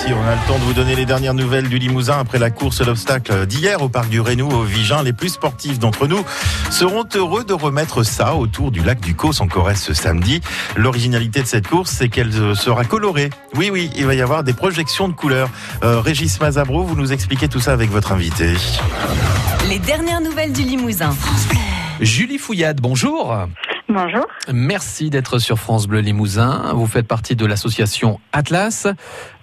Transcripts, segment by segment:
Merci. On a le temps de vous donner les dernières nouvelles du Limousin après la course l'obstacle d'hier au parc du Rénou au Vigin. Les plus sportifs d'entre nous seront heureux de remettre ça autour du lac du Causse en Corrèze ce samedi. L'originalité de cette course, c'est qu'elle sera colorée. Oui, oui, il va y avoir des projections de couleurs. Euh, Régis Mazabro, vous nous expliquez tout ça avec votre invité. Les dernières nouvelles du Limousin. Julie Fouillade, bonjour. Bonjour. Merci d'être sur France Bleu Limousin. Vous faites partie de l'association Atlas.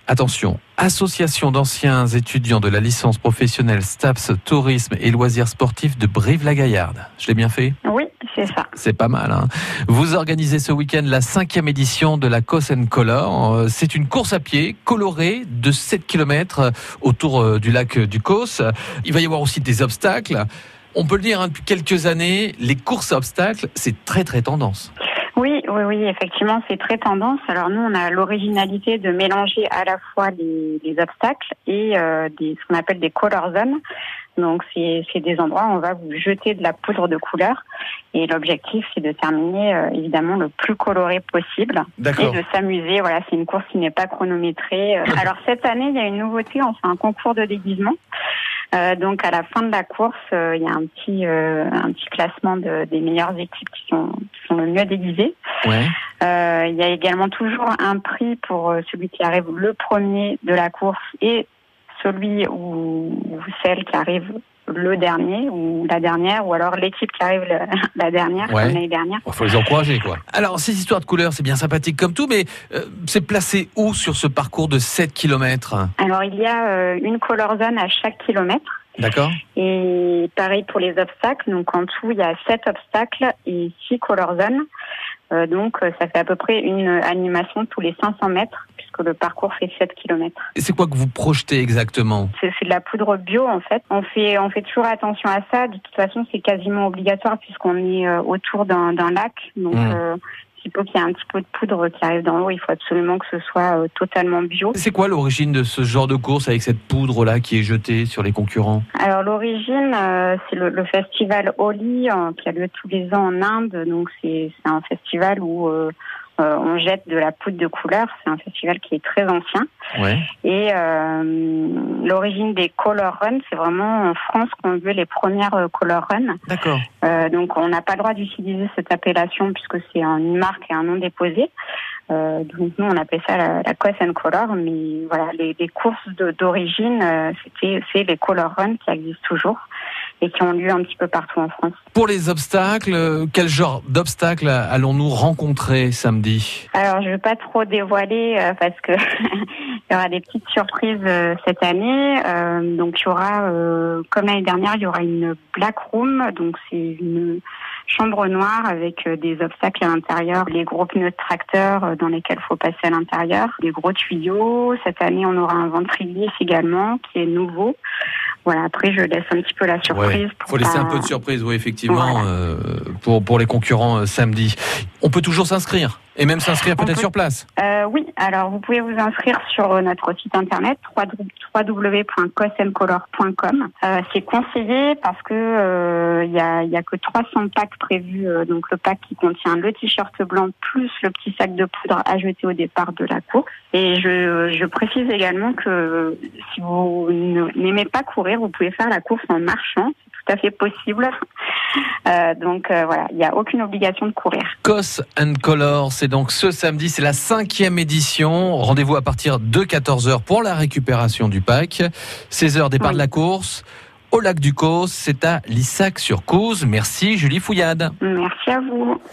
Attention, association d'anciens étudiants de la licence professionnelle STAPS Tourisme et Loisirs Sportifs de Brive-la-Gaillarde. Je l'ai bien fait? Oui, c'est ça. C'est pas mal. Hein Vous organisez ce week-end la cinquième édition de la Cos Color. C'est une course à pied colorée de 7 km autour euh, du lac du Causse. Il va y avoir aussi des obstacles. On peut le dire, hein, depuis quelques années, les courses à obstacles, c'est très très tendance. Oui, oui, oui, effectivement, c'est très tendance. Alors nous, on a l'originalité de mélanger à la fois les, les obstacles et euh, des, ce qu'on appelle des color zones. Donc c'est des endroits où on va vous jeter de la poudre de couleur et l'objectif c'est de terminer euh, évidemment le plus coloré possible et de s'amuser. Voilà, c'est une course qui n'est pas chronométrée. Alors cette année, il y a une nouveauté, on fait un concours de déguisement. Euh, donc à la fin de la course, euh, il y a un petit euh, un petit classement de, des meilleures équipes qui sont qui sont le mieux déguisées. Ouais. il y a également toujours un prix pour celui qui arrive le premier de la course et celui ou, ou celle qui arrive le dernier ou la dernière, ou alors l'équipe qui arrive la, dernière, l'année dernière. Il faut les encourager, quoi. Alors, ces histoires de couleurs, c'est bien sympathique comme tout, mais euh, c'est placé où sur ce parcours de 7 km Alors, il y a euh, une color zone à chaque kilomètre. D'accord. Et pareil pour les obstacles. Donc, en tout, il y a 7 obstacles et 6 color zones. Euh, donc, ça fait à peu près une animation tous les 500 mètres le parcours fait 7 km. Et c'est quoi que vous projetez exactement? C'est de la poudre bio en fait. On fait on fait toujours attention à ça. De toute façon, c'est quasiment obligatoire puisqu'on est euh, autour d'un lac. Donc mmh. euh, s'il faut qu'il y ait un petit peu de poudre qui arrive dans l'eau, il faut absolument que ce soit euh, totalement bio. C'est quoi l'origine de ce genre de course avec cette poudre-là qui est jetée sur les concurrents? Alors l'origine, c'est le, le, festival Holi qui a lieu tous les ans en Inde. Donc c'est un festival où euh, on jette de la poudre de couleur. C'est un festival qui est très ancien. Ouais. Et euh, l'origine des Color Run, c'est vraiment en France qu'on veut les premières euh, Color Run. D'accord. Euh, donc on n'a pas le droit d'utiliser cette appellation puisque c'est une marque et un nom déposé. Euh, donc nous on appelle ça la, la and Color, mais voilà les, les courses d'origine, c'était c'est les Color Run qui existent toujours et qui ont lieu un petit peu partout en France. Pour les obstacles, euh, quel genre d'obstacles allons-nous rencontrer samedi? Alors, je ne vais pas trop dévoiler euh, parce que il y aura des petites surprises euh, cette année. donc, il y aura, comme l'année dernière, il y aura une black room. Donc, c'est une chambre noire avec des obstacles à l'intérieur, les gros pneus de tracteur dans lesquels il faut passer à l'intérieur, des gros tuyaux. Cette année, on aura un ventrier également qui est nouveau. Voilà, après, je laisse un petit peu la surprise. Il faut laisser un peu de surprise, oui, effectivement, euh, pour, pour les concurrents euh, samedi. On peut toujours s'inscrire et même s'inscrire peut-être sur place euh, Oui, alors vous pouvez vous inscrire sur notre site internet www.cosmcolor.com. Euh, c'est conseillé parce que euh, il y, a, y a que 300 packs prévus, euh, donc le pack qui contient le t-shirt blanc plus le petit sac de poudre à jeter au départ de la course. Et je, je précise également que si vous n'aimez pas courir, vous pouvez faire la course en marchant tout à fait possible. Euh, donc euh, voilà, il n'y a aucune obligation de courir. Cos and Color, c'est donc ce samedi, c'est la cinquième édition. Rendez-vous à partir de 14h pour la récupération du pack. 16h départ de la course. Au lac du Cos, c'est à Lissac sur Cause. Merci Julie Fouillade. Merci à vous.